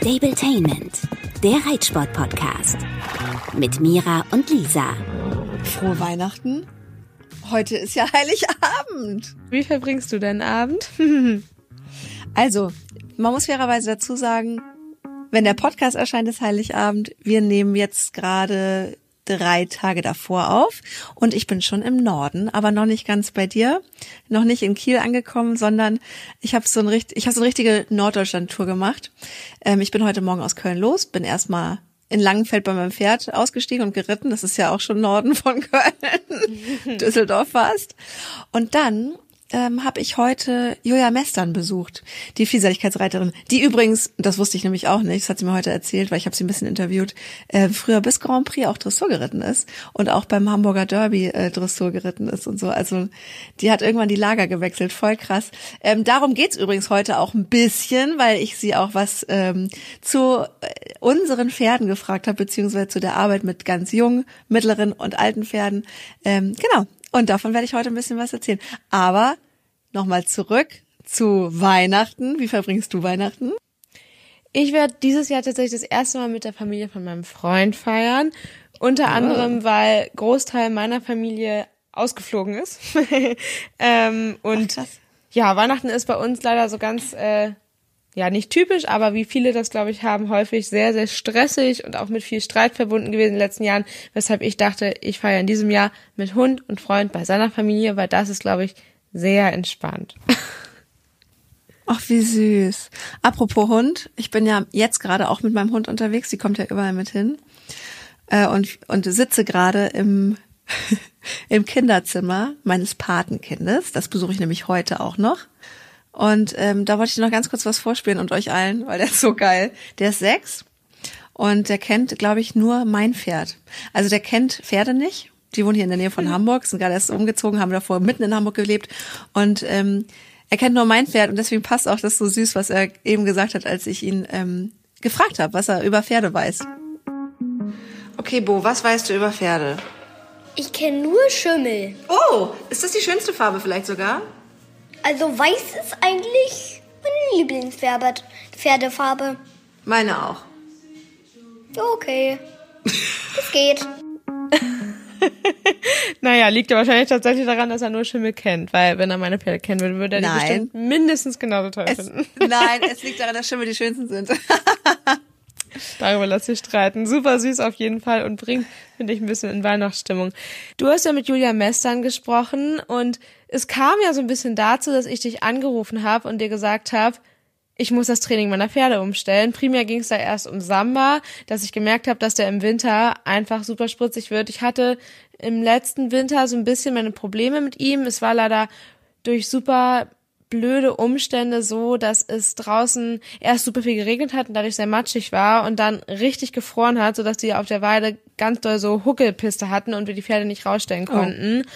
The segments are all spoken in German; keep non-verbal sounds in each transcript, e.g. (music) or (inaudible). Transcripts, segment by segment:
Stabletainment, der Reitsport-Podcast. Mit Mira und Lisa. Frohe Weihnachten. Heute ist ja Heiligabend. Wie verbringst du deinen Abend? (laughs) also, man muss fairerweise dazu sagen, wenn der Podcast erscheint, ist Heiligabend. Wir nehmen jetzt gerade drei Tage davor auf und ich bin schon im Norden, aber noch nicht ganz bei dir, noch nicht in Kiel angekommen, sondern ich habe so ein habe so eine richtige Norddeutschland-Tour gemacht. Ähm, ich bin heute Morgen aus Köln los, bin erstmal in Langenfeld bei meinem Pferd ausgestiegen und geritten. Das ist ja auch schon Norden von (laughs) Köln, Düsseldorf fast. Und dann ähm, habe ich heute Julia Mestern besucht, die Vielseitigkeitsreiterin, die übrigens, das wusste ich nämlich auch nicht, das hat sie mir heute erzählt, weil ich habe sie ein bisschen interviewt, äh, früher bis Grand Prix auch Dressur geritten ist und auch beim Hamburger Derby äh, Dressur geritten ist und so. Also die hat irgendwann die Lager gewechselt, voll krass. Ähm, darum geht's übrigens heute auch ein bisschen, weil ich sie auch was ähm, zu äh, unseren Pferden gefragt habe, beziehungsweise zu der Arbeit mit ganz jungen, mittleren und alten Pferden. Ähm, genau, und davon werde ich heute ein bisschen was erzählen. Aber nochmal zurück zu Weihnachten. Wie verbringst du Weihnachten? Ich werde dieses Jahr tatsächlich das erste Mal mit der Familie von meinem Freund feiern. Unter oh. anderem, weil Großteil meiner Familie ausgeflogen ist. (laughs) ähm, und Ach, ja, Weihnachten ist bei uns leider so ganz äh, ja nicht typisch, aber wie viele das, glaube ich, haben, häufig sehr, sehr stressig und auch mit viel Streit verbunden gewesen in den letzten Jahren, weshalb ich dachte, ich feiere in diesem Jahr mit Hund und Freund bei seiner Familie, weil das ist, glaube ich, sehr entspannt. Ach, wie süß. Apropos Hund, ich bin ja jetzt gerade auch mit meinem Hund unterwegs, die kommt ja überall mit hin. Äh, und, und sitze gerade im, (laughs) im Kinderzimmer meines Patenkindes. Das besuche ich nämlich heute auch noch. Und ähm, da wollte ich noch ganz kurz was vorspielen und euch allen, weil der ist so geil. Der ist sechs und der kennt, glaube ich, nur mein Pferd. Also der kennt Pferde nicht. Die wohnen hier in der Nähe von mhm. Hamburg, sind gerade erst umgezogen, haben davor mitten in Hamburg gelebt und ähm, er kennt nur mein Pferd und deswegen passt auch das so süß, was er eben gesagt hat, als ich ihn ähm, gefragt habe, was er über Pferde weiß. Okay, Bo, was weißt du über Pferde? Ich kenne nur Schimmel. Oh, ist das die schönste Farbe vielleicht sogar? Also weiß ist eigentlich meine Lieblingspferdefarbe. Meine auch. Okay. Es geht. (laughs) naja, liegt ja wahrscheinlich tatsächlich daran, dass er nur Schimmel kennt, weil wenn er meine Pferde kennen würde, würde er nein. die bestimmt mindestens genauso toll es, finden. nein, (laughs) es liegt daran, dass Schimmel die schönsten sind. (laughs) Darüber lass sich streiten. Super süß auf jeden Fall und bringt, finde ich, ein bisschen in Weihnachtsstimmung. Du hast ja mit Julia Mestern gesprochen und es kam ja so ein bisschen dazu, dass ich dich angerufen habe und dir gesagt habe, ich muss das Training meiner Pferde umstellen. Primär ging es da erst um Samba, dass ich gemerkt habe, dass der im Winter einfach super spritzig wird. Ich hatte im letzten Winter so ein bisschen meine Probleme mit ihm. Es war leider durch super blöde Umstände so, dass es draußen erst super viel geregnet hat und dadurch sehr matschig war und dann richtig gefroren hat, sodass die auf der Weide ganz doll so Huckelpiste hatten und wir die Pferde nicht rausstellen oh. konnten. Oh.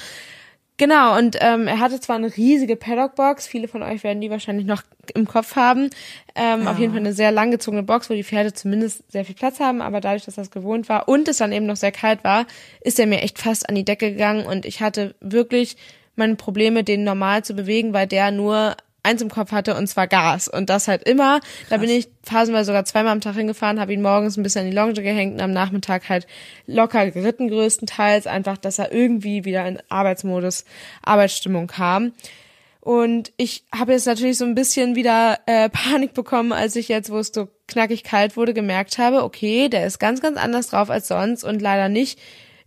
Genau, und ähm, er hatte zwar eine riesige Paddock-Box, viele von euch werden die wahrscheinlich noch im Kopf haben. Ähm, ja. Auf jeden Fall eine sehr langgezogene Box, wo die Pferde zumindest sehr viel Platz haben, aber dadurch, dass das gewohnt war und es dann eben noch sehr kalt war, ist er mir echt fast an die Decke gegangen und ich hatte wirklich meine Probleme, den normal zu bewegen, weil der nur eins im Kopf hatte und zwar Gas und das halt immer. Krass. Da bin ich phasenweise sogar zweimal am Tag hingefahren, habe ihn morgens ein bisschen an die Longe gehängt und am Nachmittag halt locker geritten größtenteils, einfach, dass er irgendwie wieder in Arbeitsmodus, Arbeitsstimmung kam. Und ich habe jetzt natürlich so ein bisschen wieder äh, (laughs) Panik bekommen, als ich jetzt, wo es so knackig kalt wurde, gemerkt habe, okay, der ist ganz, ganz anders drauf als sonst und leider nicht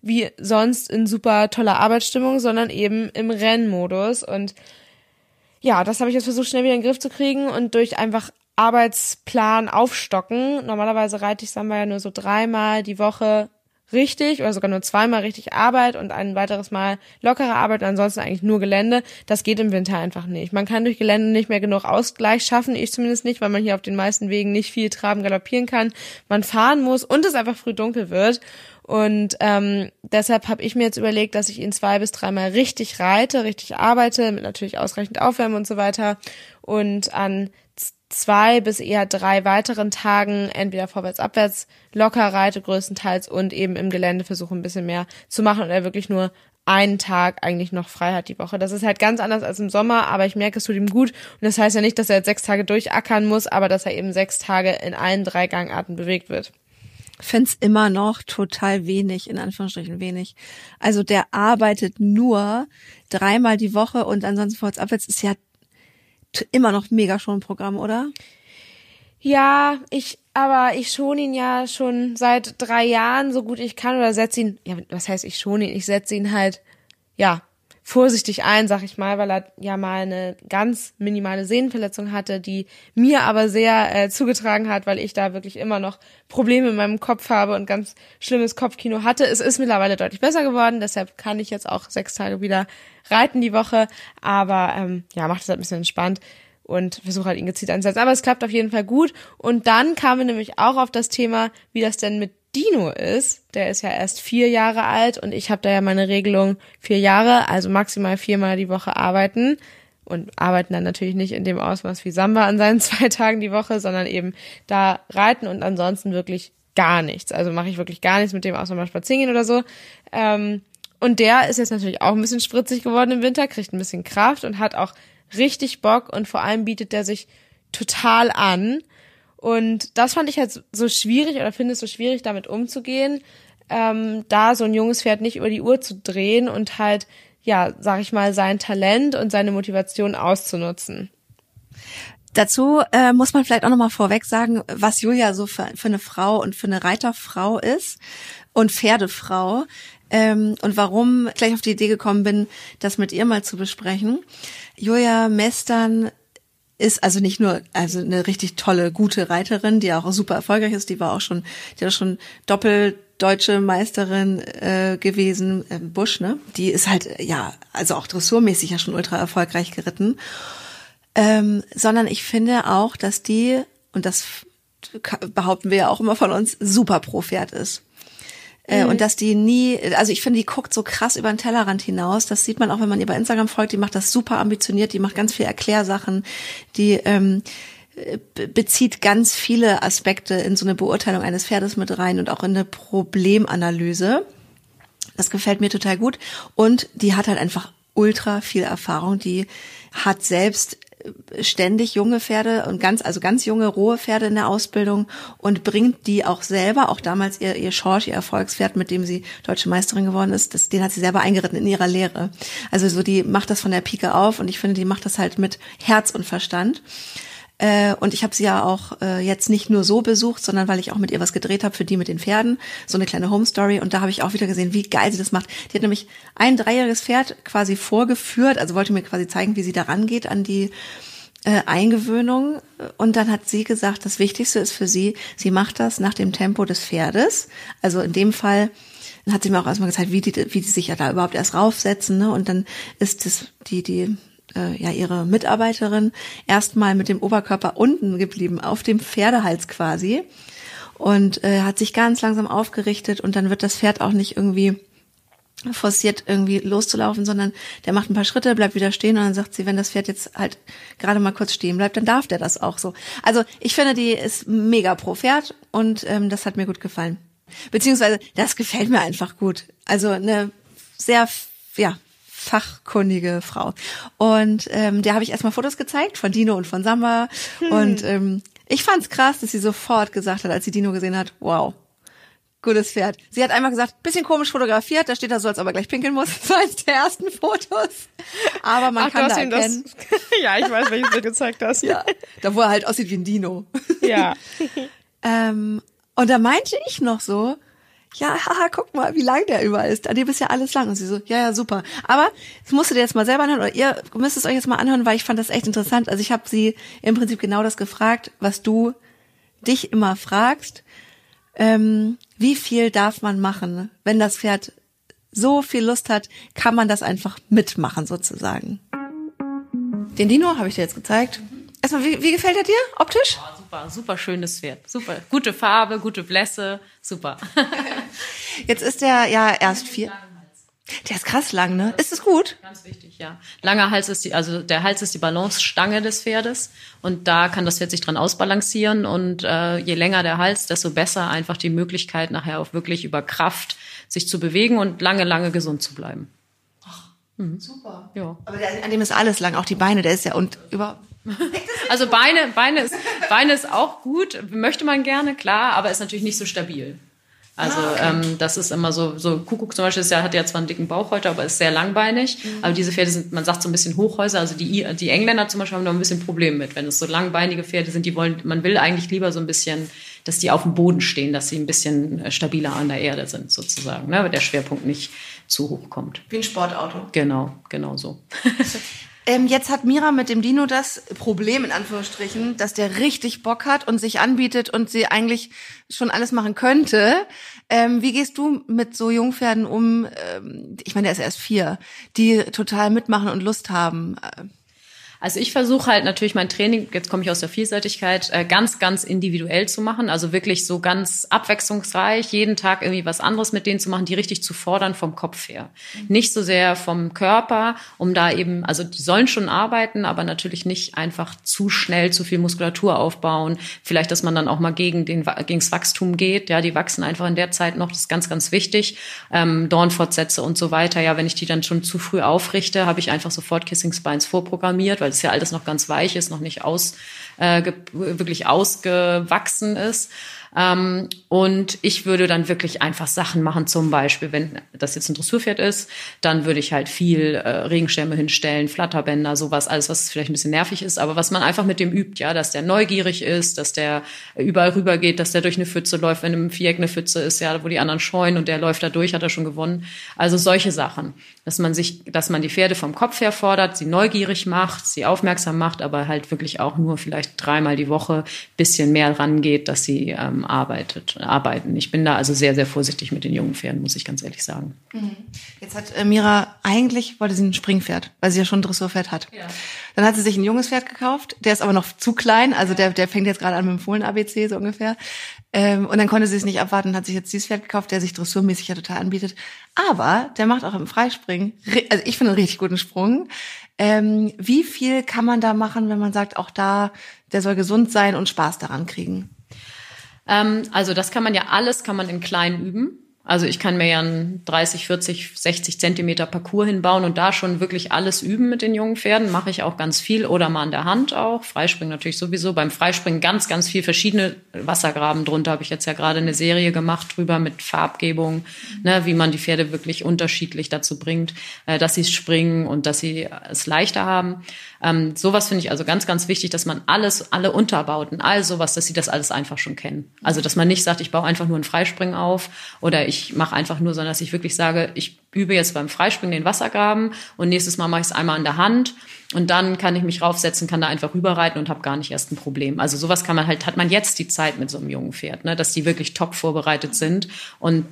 wie sonst in super toller Arbeitsstimmung, sondern eben im Rennmodus. Und ja, das habe ich jetzt versucht, schnell wieder in den Griff zu kriegen und durch einfach Arbeitsplan aufstocken. Normalerweise reite ich Samba ja nur so dreimal die Woche richtig oder sogar nur zweimal richtig Arbeit und ein weiteres Mal lockere Arbeit und ansonsten eigentlich nur Gelände. Das geht im Winter einfach nicht. Man kann durch Gelände nicht mehr genug Ausgleich schaffen, ich zumindest nicht, weil man hier auf den meisten Wegen nicht viel traben, galoppieren kann. Man fahren muss und es einfach früh dunkel wird. Und ähm, deshalb habe ich mir jetzt überlegt, dass ich ihn zwei bis dreimal richtig reite, richtig arbeite, mit natürlich ausreichend Aufwärmen und so weiter. Und an zwei bis eher drei weiteren Tagen entweder vorwärts, abwärts locker reite größtenteils und eben im Gelände versuche ein bisschen mehr zu machen und er wirklich nur einen Tag eigentlich noch frei hat die Woche. Das ist halt ganz anders als im Sommer, aber ich merke, es tut ihm gut. Und das heißt ja nicht, dass er jetzt sechs Tage durchackern muss, aber dass er eben sechs Tage in allen drei Gangarten bewegt wird. Find's immer noch total wenig, in Anführungsstrichen wenig. Also der arbeitet nur dreimal die Woche und ansonsten vorwärts abwärts ist ja immer noch mega schon Programm, oder? Ja, ich, aber ich schon ihn ja schon seit drei Jahren so gut ich kann oder setze ihn, ja, was heißt ich schon ihn? Ich setze ihn halt, ja, vorsichtig ein, sag ich mal, weil er ja mal eine ganz minimale Sehnenverletzung hatte, die mir aber sehr äh, zugetragen hat, weil ich da wirklich immer noch Probleme in meinem Kopf habe und ganz schlimmes Kopfkino hatte. Es ist mittlerweile deutlich besser geworden, deshalb kann ich jetzt auch sechs Tage wieder reiten die Woche, aber ähm, ja, macht es halt ein bisschen entspannt und versuche halt ihn gezielt einzusetzen. Aber es klappt auf jeden Fall gut. Und dann kamen wir nämlich auch auf das Thema, wie das denn mit Dino ist. Der ist ja erst vier Jahre alt und ich habe da ja meine Regelung vier Jahre, also maximal viermal die Woche arbeiten. Und arbeiten dann natürlich nicht in dem Ausmaß wie Samba an seinen (laughs) zwei Tagen die Woche, sondern eben da reiten und ansonsten wirklich gar nichts. Also mache ich wirklich gar nichts mit dem, außer mal spazieren gehen oder so. Ähm, und der ist jetzt natürlich auch ein bisschen spritzig geworden im Winter, kriegt ein bisschen Kraft und hat auch richtig Bock und vor allem bietet der sich total an. Und das fand ich halt so schwierig oder finde es so schwierig, damit umzugehen, ähm, da so ein junges Pferd nicht über die Uhr zu drehen und halt, ja, sag ich mal, sein Talent und seine Motivation auszunutzen. Dazu äh, muss man vielleicht auch nochmal vorweg sagen, was Julia so für, für eine Frau und für eine Reiterfrau ist und Pferdefrau ähm, und warum ich gleich auf die Idee gekommen bin, das mit ihr mal zu besprechen. Julia Mestern ist also nicht nur also eine richtig tolle gute Reiterin, die auch super erfolgreich ist, die war auch schon die hat schon doppelt deutsche Meisterin äh, gewesen, äh, Busch, ne? Die ist halt ja also auch dressurmäßig ja schon ultra erfolgreich geritten. Ähm, sondern ich finde auch, dass die und das behaupten wir ja auch immer von uns super pro Pferd ist. Äh, mhm. Und dass die nie, also ich finde, die guckt so krass über den Tellerrand hinaus. Das sieht man auch, wenn man ihr bei Instagram folgt. Die macht das super ambitioniert, die macht ganz viel Erklärsachen, die ähm, bezieht ganz viele Aspekte in so eine Beurteilung eines Pferdes mit rein und auch in eine Problemanalyse. Das gefällt mir total gut. Und die hat halt einfach ultra viel Erfahrung. Die hat selbst ständig junge Pferde und ganz, also ganz junge, rohe Pferde in der Ausbildung und bringt die auch selber, auch damals ihr, ihr Schorsch, ihr Erfolgspferd, mit dem sie deutsche Meisterin geworden ist, das, den hat sie selber eingeritten in ihrer Lehre. Also so, die macht das von der Pike auf und ich finde, die macht das halt mit Herz und Verstand. Äh, und ich habe sie ja auch äh, jetzt nicht nur so besucht, sondern weil ich auch mit ihr was gedreht habe für die mit den Pferden, so eine kleine Home Story. Und da habe ich auch wieder gesehen, wie geil sie das macht. Die hat nämlich ein dreijähriges Pferd quasi vorgeführt, also wollte mir quasi zeigen, wie sie da rangeht an die äh, Eingewöhnung. Und dann hat sie gesagt, das Wichtigste ist für sie, sie macht das nach dem Tempo des Pferdes. Also in dem Fall dann hat sie mir auch erstmal gezeigt, wie die, wie die sich ja da überhaupt erst raufsetzen. Ne? Und dann ist es die, die äh, ja ihre Mitarbeiterin erstmal mit dem Oberkörper unten geblieben, auf dem Pferdehals quasi. Und äh, hat sich ganz langsam aufgerichtet und dann wird das Pferd auch nicht irgendwie forciert irgendwie loszulaufen, sondern der macht ein paar Schritte, bleibt wieder stehen und dann sagt sie, wenn das Pferd jetzt halt gerade mal kurz stehen bleibt, dann darf der das auch so. Also ich finde, die ist mega pro Pferd und ähm, das hat mir gut gefallen. Beziehungsweise das gefällt mir einfach gut. Also eine sehr, ja, fachkundige Frau. Und ähm, der habe ich erstmal Fotos gezeigt von Dino und von Samba. Hm. Und ähm, ich fand's krass, dass sie sofort gesagt hat, als sie Dino gesehen hat, wow, gutes Pferd. Sie hat einmal gesagt, bisschen komisch fotografiert, da steht er so, als ob er gleich pinkeln muss. (laughs) Das war eines der ersten Fotos. Aber man Ach, kann da erkennen. Das, (laughs) ja, ich weiß, welches du gezeigt hast. ja, da wo er halt aussieht wie ein Dino. Ja. (laughs) ähm, und da meinte ich noch so, ja, (laughs) haha, guck mal, wie lang der überall ist. An dem ist ja alles lang. Und sie so, ja, ja, super. Aber das musst du dir jetzt mal selber anhören oder ihr müsst es euch jetzt mal anhören, weil ich fand das echt interessant. Also ich habe sie im Prinzip genau das gefragt, was du dich immer fragst. Ähm, wie viel darf man machen? Wenn das Pferd so viel Lust hat, kann man das einfach mitmachen sozusagen. Den Dino habe ich dir jetzt gezeigt. Erstmal, wie, wie gefällt er dir optisch? Super, super schönes Pferd. Super. Gute Farbe, gute Blässe, super. (laughs) Jetzt ist er ja erst vier. Der ist krass lang, ne? Ist es gut? Ganz wichtig, ja. Langer Hals ist die, also der Hals ist die Balancestange des Pferdes und da kann das Pferd sich dran ausbalancieren und äh, je länger der Hals, desto besser einfach die Möglichkeit nachher auch wirklich über Kraft sich zu bewegen und lange, lange gesund zu bleiben. Super. Ja. Aber der, an dem ist alles lang, auch die Beine, der ist ja und über. (laughs) Also Beine, Beine ist, Beine ist auch gut, möchte man gerne, klar, aber ist natürlich nicht so stabil. Also ähm, das ist immer so, so Kuckuck zum Beispiel ist ja, hat ja zwar einen dicken Bauch heute, aber ist sehr langbeinig. Aber diese Pferde sind, man sagt so ein bisschen Hochhäuser. Also die, die Engländer zum Beispiel haben da ein bisschen Problem mit, wenn es so langbeinige Pferde sind. Die wollen, man will eigentlich lieber so ein bisschen, dass die auf dem Boden stehen, dass sie ein bisschen äh, stabiler an der Erde sind sozusagen, ne? weil der Schwerpunkt nicht zu hoch kommt. Wie ein Sportauto. Genau, genau so. (laughs) Ähm, jetzt hat Mira mit dem Dino das Problem, in Anführungsstrichen, dass der richtig Bock hat und sich anbietet und sie eigentlich schon alles machen könnte. Ähm, wie gehst du mit so Jungpferden um? Ähm, ich meine, der ist erst vier, die total mitmachen und Lust haben. Äh, Also ich versuche halt natürlich mein Training, jetzt komme ich aus der Vielseitigkeit, äh, ganz, ganz individuell zu machen. Also wirklich so ganz abwechslungsreich, jeden Tag irgendwie was anderes mit denen zu machen, die richtig zu fordern vom Kopf her. Nicht so sehr vom Körper, um da eben, also die sollen schon arbeiten, aber natürlich nicht einfach zu schnell zu viel Muskulatur aufbauen. Vielleicht, dass man dann auch mal gegen den, gegens Wachstum geht. Ja, die wachsen einfach in der Zeit noch, das ist ganz, ganz wichtig. Ähm, Dornfortsätze und so weiter. Ja, wenn ich die dann schon zu früh aufrichte, habe ich einfach sofort Kissing Spines vorprogrammiert, weil es ja alles noch ganz weich ist, noch nicht aus, äh, wirklich ausgewachsen ist. Ähm, und ich würde dann wirklich einfach Sachen machen, zum Beispiel, wenn das jetzt ein Dressurpferd ist, dann würde ich halt viel äh, Regenschirme hinstellen, Flatterbänder, sowas, alles, was vielleicht ein bisschen nervig ist, aber was man einfach mit dem übt, ja, dass der neugierig ist, dass der überall rüber geht, dass der durch eine Pfütze läuft, wenn im Viereck eine Pfütze ist, ja, wo die anderen scheuen und der läuft da durch, hat er schon gewonnen. Also solche Sachen, dass man sich, dass man die Pferde vom Kopf her fordert, sie neugierig macht, sie aufmerksam macht, aber halt wirklich auch nur vielleicht dreimal die Woche bisschen mehr rangeht, dass sie ähm, arbeitet, arbeiten. Ich bin da also sehr, sehr vorsichtig mit den jungen Pferden, muss ich ganz ehrlich sagen. Jetzt hat äh, Mira, eigentlich wollte sie ein Springpferd, weil sie ja schon ein Dressurpferd hat. Dann hat sie sich ein junges Pferd gekauft, der ist aber noch zu klein, also der, der fängt jetzt gerade an mit dem Fohlen-ABC so ungefähr. Ähm, und dann konnte sie es nicht abwarten, hat sich jetzt dieses Pferd gekauft, der sich dressurmäßig ja total anbietet. Aber der macht auch im Freispringen, ri- also ich finde einen richtig guten Sprung. Ähm, wie viel kann man da machen, wenn man sagt, auch da, der soll gesund sein und Spaß daran kriegen? Ähm, also das kann man ja alles, kann man in klein üben. Also ich kann mir ja einen 30, 40, 60 Zentimeter Parcours hinbauen und da schon wirklich alles üben mit den jungen Pferden. Mache ich auch ganz viel oder mal an der Hand auch. Freispringen natürlich sowieso. Beim Freispringen ganz, ganz viel verschiedene Wassergraben drunter. Habe ich jetzt ja gerade eine Serie gemacht drüber mit Farbgebung, ne, wie man die Pferde wirklich unterschiedlich dazu bringt, äh, dass sie springen und dass sie es leichter haben. Ähm, sowas finde ich also ganz, ganz wichtig, dass man alles, alle Unterbauten, all sowas, dass sie das alles einfach schon kennen. Also dass man nicht sagt, ich baue einfach nur ein Freispringen auf oder ich mache einfach nur, sondern dass ich wirklich sage, ich übe jetzt beim Freispringen den Wassergraben und nächstes Mal mache ich es einmal an der Hand und dann kann ich mich raufsetzen, kann da einfach rüberreiten und habe gar nicht erst ein Problem. Also sowas kann man halt, hat man jetzt die Zeit mit so einem jungen Pferd, ne, dass die wirklich top vorbereitet sind und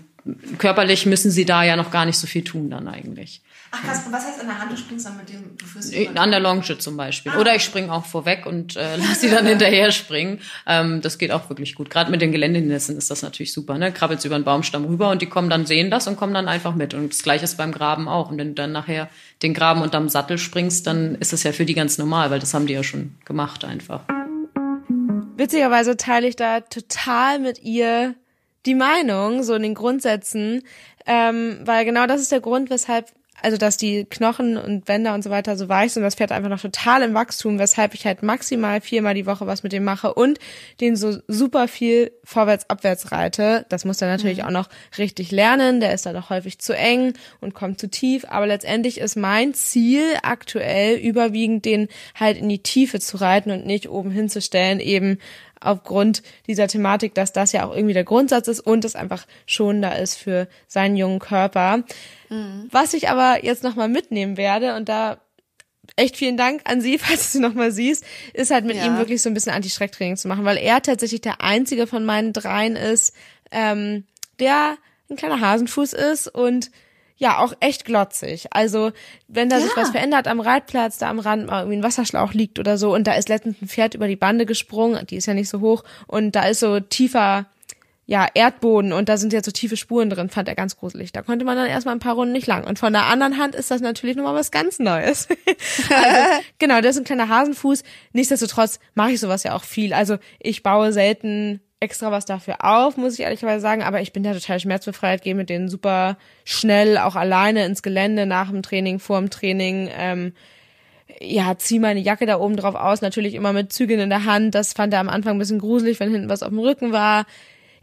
körperlich müssen sie da ja noch gar nicht so viel tun dann eigentlich. Ach krass, was heißt an der Hand, du springst dann mit dem, du führst An der Longe zum Beispiel. Oder ich springe auch vorweg und äh, (laughs) lass sie dann hinterher springen. Ähm, das geht auch wirklich gut. Gerade mit den Geländenessen ist das natürlich super. Ne? Krabbelst über den Baumstamm rüber und die kommen dann, sehen das und kommen dann einfach mit. Und das gleiche ist beim Graben auch. Und wenn du dann nachher den Graben unterm Sattel springst, dann ist das ja für die ganz normal, weil das haben die ja schon gemacht einfach. Witzigerweise teile ich da total mit ihr die Meinung, so in den Grundsätzen, ähm, weil genau das ist der Grund, weshalb, also dass die Knochen und Bänder und so weiter so weich sind, das Pferd einfach noch total im Wachstum, weshalb ich halt maximal viermal die Woche was mit dem mache und den so super viel vorwärts, abwärts reite. Das muss er natürlich auch noch richtig lernen, der ist dann auch häufig zu eng und kommt zu tief, aber letztendlich ist mein Ziel aktuell überwiegend den halt in die Tiefe zu reiten und nicht oben hinzustellen, eben aufgrund dieser Thematik, dass das ja auch irgendwie der Grundsatz ist und es einfach schonender ist für seinen jungen Körper. Was ich aber jetzt nochmal mitnehmen werde und da echt vielen Dank an Sie, (laughs) falls du sie nochmal siehst, ist halt mit Ja. ihm wirklich so ein bisschen Anti-Schrecktraining zu machen, weil er tatsächlich der einzige von meinen dreien ist, ähm, der ein kleiner Hasenfuß ist und ja, auch echt glotzig. Also, wenn da sich was verändert am Reitplatz, da am Rand mal irgendwie ein Wasserschlauch liegt oder so und da ist letztens ein Pferd über die Bande gesprungen, die ist ja nicht so hoch und da ist so tiefer ja, Erdboden und da sind jetzt so tiefe Spuren drin, fand er ganz gruselig. Da konnte man dann erstmal ein paar Runden nicht lang. Und von der anderen Hand ist das natürlich nochmal was ganz Neues. (laughs) also, (laughs) genau, das ist ein kleiner Hasenfuß. Nichtsdestotrotz mache ich sowas ja auch viel. Also ich baue selten extra was dafür auf, muss ich ehrlicherweise sagen, aber ich bin da total schmerzbefreit, gehe mit denen super schnell auch alleine ins Gelände nach dem Training, vor dem Training. Ähm, ja, zieh meine Jacke da oben drauf aus, natürlich immer mit Zügeln in der Hand. Das fand er am Anfang ein bisschen gruselig, wenn hinten was auf dem Rücken war.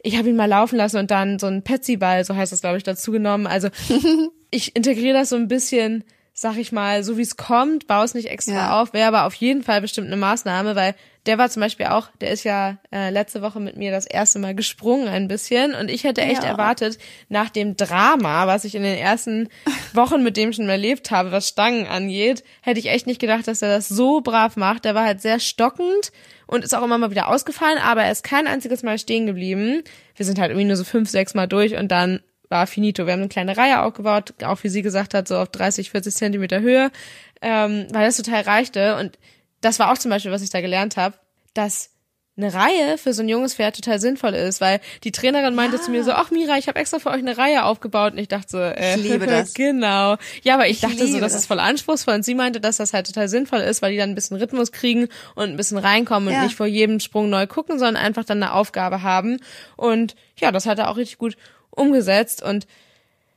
Ich habe ihn mal laufen lassen und dann so ein Petsy-Ball, so heißt das, glaube ich, dazu genommen. Also (laughs) ich integriere das so ein bisschen sag ich mal, so wie es kommt, baue es nicht extra ja. auf, wäre aber auf jeden Fall bestimmt eine Maßnahme, weil der war zum Beispiel auch, der ist ja äh, letzte Woche mit mir das erste Mal gesprungen ein bisschen und ich hätte echt ja. erwartet, nach dem Drama, was ich in den ersten (laughs) Wochen mit dem schon erlebt habe, was Stangen angeht, hätte ich echt nicht gedacht, dass er das so brav macht. Der war halt sehr stockend und ist auch immer mal wieder ausgefallen, aber er ist kein einziges Mal stehen geblieben. Wir sind halt irgendwie nur so fünf, sechs Mal durch und dann war finito. Wir haben eine kleine Reihe aufgebaut, auch wie sie gesagt hat, so auf 30, 40 Zentimeter Höhe, ähm, weil das total reichte. Und das war auch zum Beispiel, was ich da gelernt habe, dass eine Reihe für so ein junges Pferd total sinnvoll ist, weil die Trainerin meinte ja. zu mir so, ach Mira, ich habe extra für euch eine Reihe aufgebaut und ich dachte so, äh, ich liebe das. (laughs) genau. Ja, aber ich, ich dachte so, das, das, ist voll anspruchsvoll und sie meinte, dass das halt total sinnvoll ist, weil die dann ein bisschen Rhythmus kriegen und ein bisschen reinkommen ja. und nicht vor jedem Sprung neu gucken, sondern einfach dann eine Aufgabe haben und ja, das hat er auch richtig gut umgesetzt und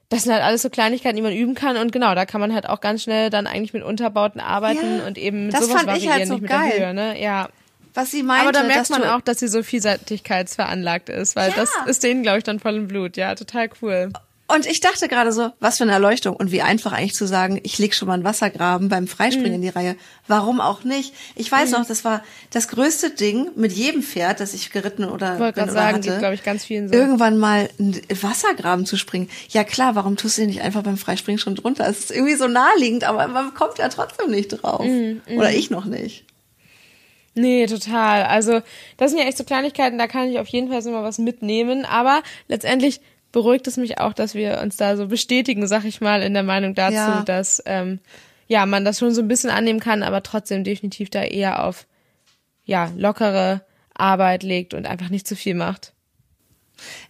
das sind halt alles so Kleinigkeiten, die man üben kann und genau, da kann man halt auch ganz schnell dann eigentlich mit Unterbauten arbeiten ja, und eben mit sowas variieren, halt so nicht geil. mit der Höhe, ne? Ja. Was sie meinte, Aber da merkt man auch, dass sie so vielseitigkeitsveranlagt ist, weil ja. das ist denen, glaube ich, dann voll im Blut. Ja, total cool. Und ich dachte gerade so, was für eine Erleuchtung und wie einfach eigentlich zu sagen, ich leg schon mal einen Wassergraben beim Freispringen mhm. in die Reihe. Warum auch nicht? Ich weiß mhm. noch, das war das größte Ding mit jedem Pferd, das ich geritten oder ich wollte gerade sagen, hatte, glaube ich, ganz vielen so. irgendwann mal einen Wassergraben zu springen. Ja klar, warum tust du den nicht einfach beim Freispringen schon drunter? Es ist irgendwie so naheliegend, aber man kommt ja trotzdem nicht drauf. Mhm. Oder ich noch nicht. Nee, total. Also, das sind ja echt so Kleinigkeiten, da kann ich auf jeden Fall so mal was mitnehmen. Aber letztendlich beruhigt es mich auch, dass wir uns da so bestätigen, sag ich mal, in der Meinung dazu, ja. dass ähm, ja man das schon so ein bisschen annehmen kann, aber trotzdem definitiv da eher auf ja lockere Arbeit legt und einfach nicht zu viel macht.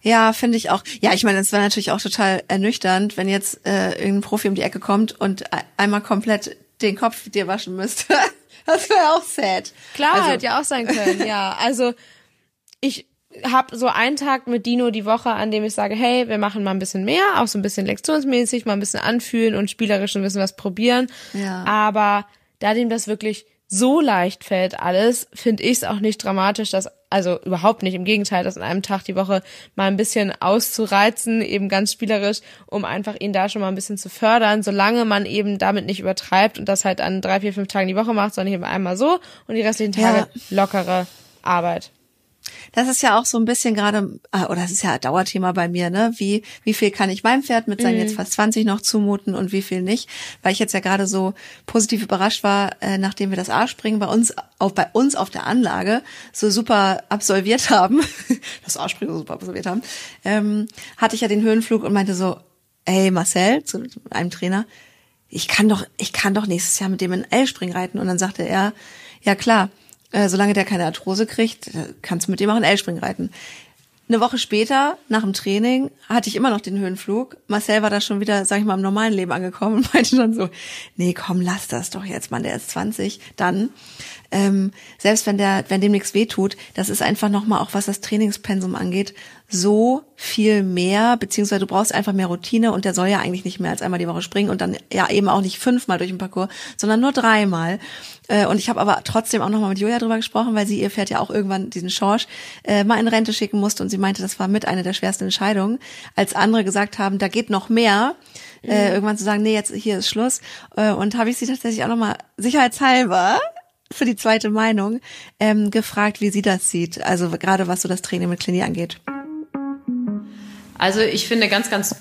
Ja, finde ich auch. Ja, ich meine, es wäre natürlich auch total ernüchternd, wenn jetzt äh, irgendein Profi um die Ecke kommt und einmal komplett den Kopf dir waschen müsste. (laughs) das wäre auch sad. Klar, also, hätte ja auch sein können, ja. Also ich habe so einen Tag mit Dino die Woche, an dem ich sage, hey, wir machen mal ein bisschen mehr, auch so ein bisschen lektionsmäßig, mal ein bisschen anfühlen und spielerisch ein bisschen was probieren. Ja. Aber da dem das wirklich so leicht fällt alles, finde ich es auch nicht dramatisch, dass also überhaupt nicht, im Gegenteil, das an einem Tag die Woche mal ein bisschen auszureizen, eben ganz spielerisch, um einfach ihn da schon mal ein bisschen zu fördern, solange man eben damit nicht übertreibt und das halt an drei, vier, fünf Tagen die Woche macht, sondern eben einmal so und die restlichen Tage ja. lockere Arbeit. Das ist ja auch so ein bisschen gerade, äh, oder das ist ja ein Dauerthema bei mir, ne? Wie, wie viel kann ich meinem Pferd mit seinen mhm. jetzt fast 20 noch zumuten und wie viel nicht? Weil ich jetzt ja gerade so positiv überrascht war, äh, nachdem wir das A-Springen bei uns, auch bei uns auf der Anlage so super absolviert (laughs) haben, das A-Springen so super absolviert haben, ähm, hatte ich ja den Höhenflug und meinte so, ey Marcel, zu einem Trainer, ich kann doch, ich kann doch nächstes Jahr mit dem in L-Springen reiten. Und dann sagte er, ja klar, äh, solange der keine Arthrose kriegt, äh, kannst du mit dem auch in L-Springen reiten. Eine Woche später, nach dem Training, hatte ich immer noch den Höhenflug. Marcel war da schon wieder, sag ich mal, im normalen Leben angekommen und (laughs) meinte dann so, nee, komm, lass das doch jetzt, Mann, der ist 20. Dann, ähm, selbst wenn der, wenn dem nichts wehtut, das ist einfach nochmal auch, was das Trainingspensum angeht, so viel mehr, beziehungsweise du brauchst einfach mehr Routine und der soll ja eigentlich nicht mehr als einmal die Woche springen und dann ja eben auch nicht fünfmal durch den Parcours, sondern nur dreimal. Äh, und ich habe aber trotzdem auch nochmal mit Julia drüber gesprochen, weil sie ihr Pferd ja auch irgendwann diesen Schorsch äh, mal in Rente schicken musste und sie meinte, das war mit einer der schwersten Entscheidungen, als andere gesagt haben, da geht noch mehr. Äh, mhm. irgendwann zu sagen, nee, jetzt hier ist Schluss. Äh, und habe ich sie tatsächlich auch nochmal sicherheitshalber für die zweite Meinung ähm, gefragt, wie sie das sieht. Also gerade was so das Training mit Klinie angeht. Also ich finde ganz, ganz,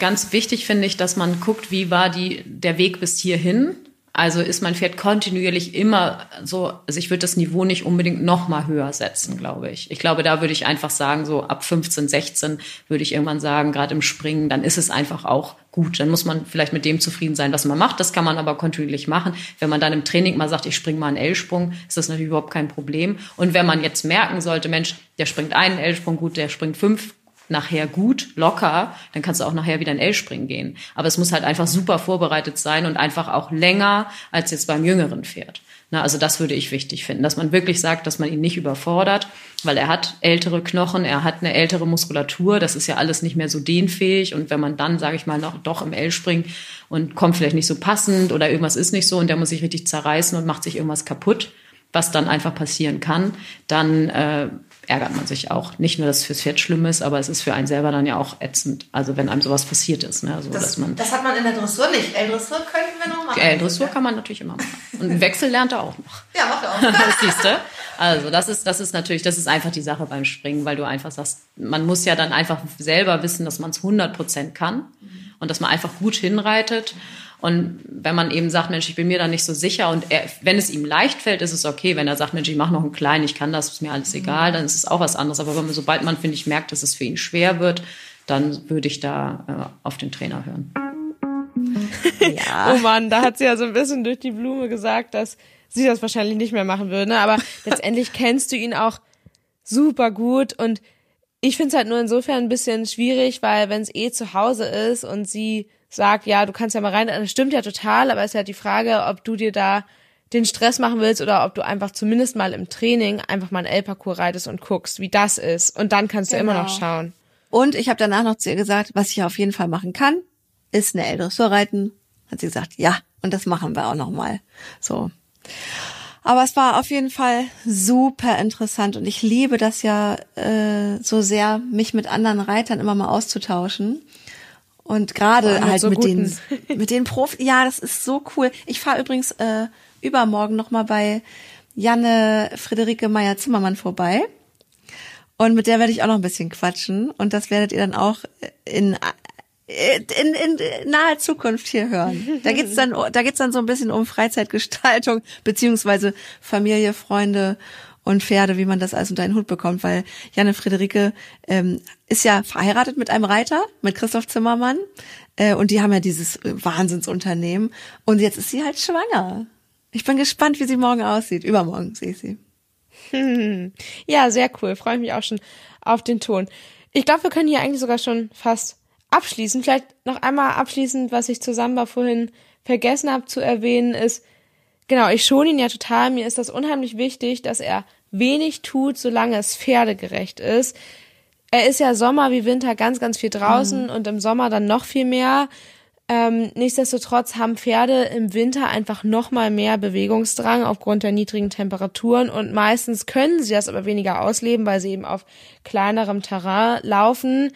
ganz wichtig finde ich, dass man guckt, wie war die, der Weg bis hierhin. Also ist mein Pferd kontinuierlich immer so, also ich würde das Niveau nicht unbedingt noch mal höher setzen, glaube ich. Ich glaube, da würde ich einfach sagen, so ab 15, 16 würde ich irgendwann sagen, gerade im Springen, dann ist es einfach auch gut. Dann muss man vielleicht mit dem zufrieden sein, was man macht. Das kann man aber kontinuierlich machen. Wenn man dann im Training mal sagt, ich springe mal einen L-Sprung, ist das natürlich überhaupt kein Problem. Und wenn man jetzt merken sollte, Mensch, der springt einen L-Sprung gut, der springt fünf nachher gut, locker, dann kannst du auch nachher wieder in L-Springen gehen. Aber es muss halt einfach super vorbereitet sein und einfach auch länger als jetzt beim jüngeren Pferd. Na, also das würde ich wichtig finden, dass man wirklich sagt, dass man ihn nicht überfordert weil er hat ältere Knochen, er hat eine ältere Muskulatur, das ist ja alles nicht mehr so dehnfähig und wenn man dann, sage ich mal, noch doch im L springt und kommt vielleicht nicht so passend oder irgendwas ist nicht so und der muss sich richtig zerreißen und macht sich irgendwas kaputt, was dann einfach passieren kann, dann äh, ärgert man sich auch. Nicht nur, dass es fürs Pferd schlimm ist, aber es ist für einen selber dann ja auch ätzend. Also wenn einem sowas passiert ist. Ne? Also, Das, dass man, das hat man in der Dressur nicht. L-Dressur könnten wir noch machen. äh, Dressur kann man natürlich immer machen. Und einen Wechsel lernt er auch noch. (laughs) Ja, macht er auch. Das (laughs) siehst du. Also das ist, das ist natürlich, das ist einfach die Sache beim Springen, weil du einfach sagst, man muss ja dann einfach selber wissen, dass man es 100 Prozent kann und dass man einfach gut hinreitet. Und wenn man eben sagt, Mensch, ich bin mir da nicht so sicher und er, wenn es ihm leicht fällt, ist es okay. Wenn er sagt, Mensch, ich mache noch einen kleinen, ich kann das, ist mir alles egal, dann ist es auch was anderes. Aber wenn man, sobald man, finde ich, merkt, dass es für ihn schwer wird, dann würde ich da äh, auf den Trainer hören. (laughs) Ja. Oh Mann, da hat sie ja so ein bisschen durch die Blume gesagt, dass sie das wahrscheinlich nicht mehr machen würde. Ne? Aber (laughs) letztendlich kennst du ihn auch super gut und ich finde es halt nur insofern ein bisschen schwierig, weil wenn es eh zu Hause ist und sie sagt, ja, du kannst ja mal rein, das stimmt ja total, aber es ist ja die Frage, ob du dir da den Stress machen willst oder ob du einfach zumindest mal im Training einfach mal einen L-Parcours reitest und guckst, wie das ist. Und dann kannst du immer noch Genau. schauen. Und ich habe danach noch zu ihr gesagt, was ich auf jeden Fall machen kann, ist eine L-Dressur reiten. Hat sie gesagt, ja, und das machen wir auch noch mal. So. Aber es war auf jeden Fall super interessant und ich liebe das ja äh, so sehr, mich mit anderen Reitern immer mal auszutauschen. Und gerade halt so mit den mit den Profi. Ja, das ist so cool. Ich fahre übrigens äh, übermorgen noch mal bei Janne Friederike Meyer Zimmermann vorbei. Und mit der werde ich auch noch ein bisschen quatschen. Und das werdet ihr dann auch in, in, in naher Zukunft hier hören. Da geht's dann, da geht's dann so ein bisschen um Freizeitgestaltung, (laughs) beziehungsweise Familie, Freunde und Pferde, wie man das alles unter einen Hut bekommt, weil Janne Friederike ähm, ist ja verheiratet mit einem Reiter, mit Christoph Zimmermann. Äh, und die haben ja dieses Wahnsinnsunternehmen. Und jetzt ist sie halt schwanger. Ich bin gespannt, wie sie morgen aussieht. Übermorgen sehe ich sie. Ja, sehr cool. Freue ich mich auch schon auf den Ton. Ich glaube, wir können hier eigentlich sogar schon fast abschließen. Vielleicht noch einmal abschließend, was ich zusammen war vorhin vergessen habe zu erwähnen, ist, genau, ich schone ihn ja total. Mir ist das unheimlich wichtig, dass er wenig tut, solange es pferdegerecht ist. Er ist ja Sommer wie Winter ganz, ganz viel draußen und im Sommer dann noch viel mehr. Ähm, nichtsdestotrotz haben Pferde im Winter einfach noch mal mehr Bewegungsdrang aufgrund der niedrigen Temperaturen und meistens können sie das aber weniger ausleben, weil sie eben auf kleinerem Terrain laufen.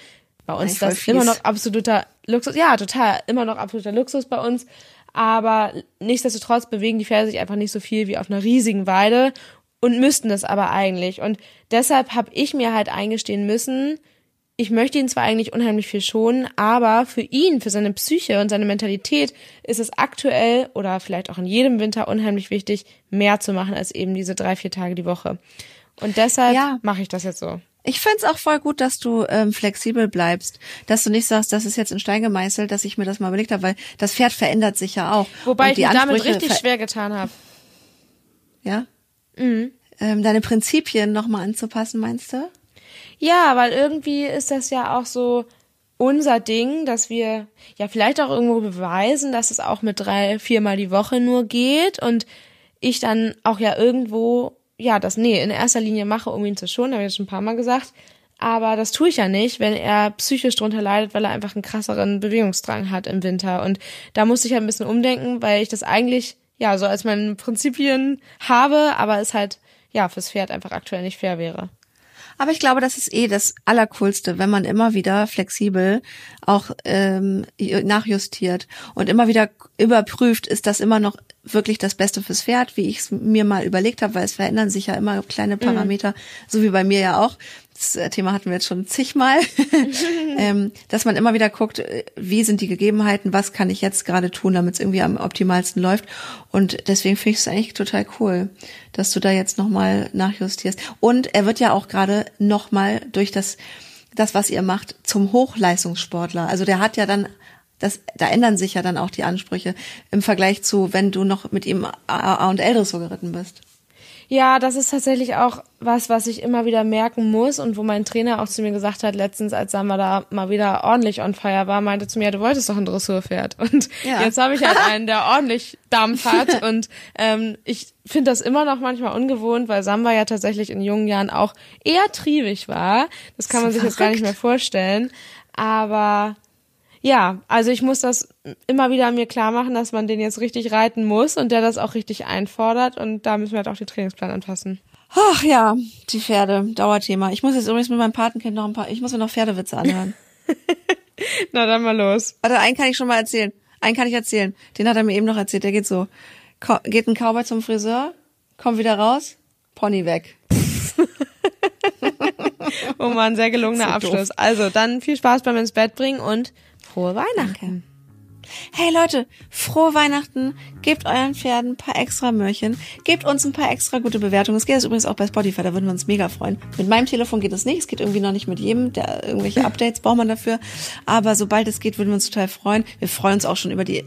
Bei uns ist das fies. immer noch absoluter Luxus. Ja, total, immer noch absoluter Luxus bei uns. Aber nichtsdestotrotz bewegen die Pferde sich einfach nicht so viel wie auf einer riesigen Weide und müssten das aber eigentlich. Und deshalb habe ich mir halt eingestehen müssen, ich möchte ihn zwar eigentlich unheimlich viel schonen, aber für ihn, für seine Psyche und seine Mentalität ist es aktuell oder vielleicht auch in jedem Winter unheimlich wichtig, mehr zu machen als eben diese drei, vier Tage die Woche. Und deshalb Ja. mache ich das jetzt so. Ich find's auch voll gut, dass du ähm, flexibel bleibst, dass du nicht sagst, das ist jetzt in Stein gemeißelt, dass ich mir das mal überlegt habe, weil das Pferd verändert sich ja auch. Wobei ich die mir damit richtig schwer getan habe. Ja. Mhm. Ähm, deine Prinzipien nochmal anzupassen, meinst du? Ja, weil irgendwie ist das ja auch so unser Ding, dass wir ja vielleicht auch irgendwo beweisen, dass es auch mit drei, viermal die Woche nur geht und ich dann auch ja irgendwo, ja, das, nee, in erster Linie mache, um ihn zu schonen, habe ich schon ein paar Mal gesagt. Aber das tue ich ja nicht, wenn er psychisch drunter leidet, weil er einfach einen krasseren Bewegungsdrang hat im Winter. Und da musste ich halt ein bisschen umdenken, weil ich das eigentlich, ja, so als meine Prinzipien habe, aber es halt, ja, fürs Pferd einfach aktuell nicht fair wäre. Aber ich glaube, das ist eh das Allercoolste, wenn man immer wieder flexibel auch ähm, nachjustiert und immer wieder überprüft, ist das immer noch wirklich das Beste fürs Pferd, wie ich es mir mal überlegt habe, weil es verändern sich ja immer kleine Parameter, so wie bei mir ja auch. Das äh, Thema hatten wir jetzt schon zigmal, (laughs) ähm, dass man immer wieder guckt, äh, wie sind die Gegebenheiten, was kann ich jetzt gerade tun, damit es irgendwie am optimalsten läuft. Und deswegen finde ich es eigentlich total cool, dass du da jetzt nochmal nachjustierst. Und er wird ja auch gerade nochmal durch das, das, was ihr macht, zum Hochleistungssportler. Also der hat ja dann das, da ändern sich ja dann auch die Ansprüche im Vergleich zu, wenn du noch mit ihm A und L Dressur geritten bist. Ja, das ist tatsächlich auch was, was ich immer wieder merken muss und wo mein Trainer auch zu mir gesagt hat, letztens, als Samba da mal wieder ordentlich on fire war, meinte zu mir, du wolltest doch ein Dressurpferd. (laughs) Und Ja. jetzt habe ich halt (laughs) einen, der ordentlich Dampf hat. (laughs) Und ähm, ich finde das immer noch manchmal ungewohnt, weil Samba ja tatsächlich in jungen Jahren auch eher triebig war. Das kann man sich jetzt gar nicht mehr vorstellen. Aber ja, also ich muss das immer wieder mir klar machen, dass man den jetzt richtig reiten muss und der das auch richtig einfordert und da müssen wir halt auch den Trainingsplan anpassen. Ach ja, die Pferde, Dauerthema. Ich muss jetzt übrigens mit meinem Patenkind noch ein paar, ich muss mir noch Pferdewitze anhören. (laughs) (laughs) Na dann mal los. Warte, einen kann ich schon mal erzählen. Einen kann ich erzählen. Den hat er mir eben noch erzählt. Der geht so. Ko geht ein Cowboy zum Friseur, kommt wieder raus, Pony weg. (laughs) Oh man, sehr gelungener So Abschluss. Also dann viel Spaß beim ins Bett bringen und frohe Weihnachten. Hey Leute, frohe Weihnachten. Gebt euren Pferden ein paar extra Möhrchen. Gebt uns ein paar extra gute Bewertungen. Es geht jetzt übrigens auch bei Spotify, da würden wir uns mega freuen. Mit meinem Telefon geht es nicht. Es geht irgendwie noch nicht mit jedem. Der, irgendwelche (laughs) Updates braucht man dafür. Aber sobald es geht, würden wir uns total freuen. Wir freuen uns auch schon über die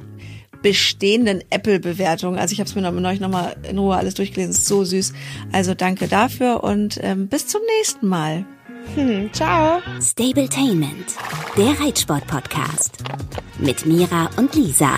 bestehenden Apple-Bewertungen. Also ich habe es mir noch, neulich nochmal in Ruhe alles durchgelesen. Ist so süß. Also danke dafür und ähm, bis zum nächsten Mal. Hm, ciao. Stabletainment, der Reitsport-Podcast. Mit Mira und Lisa.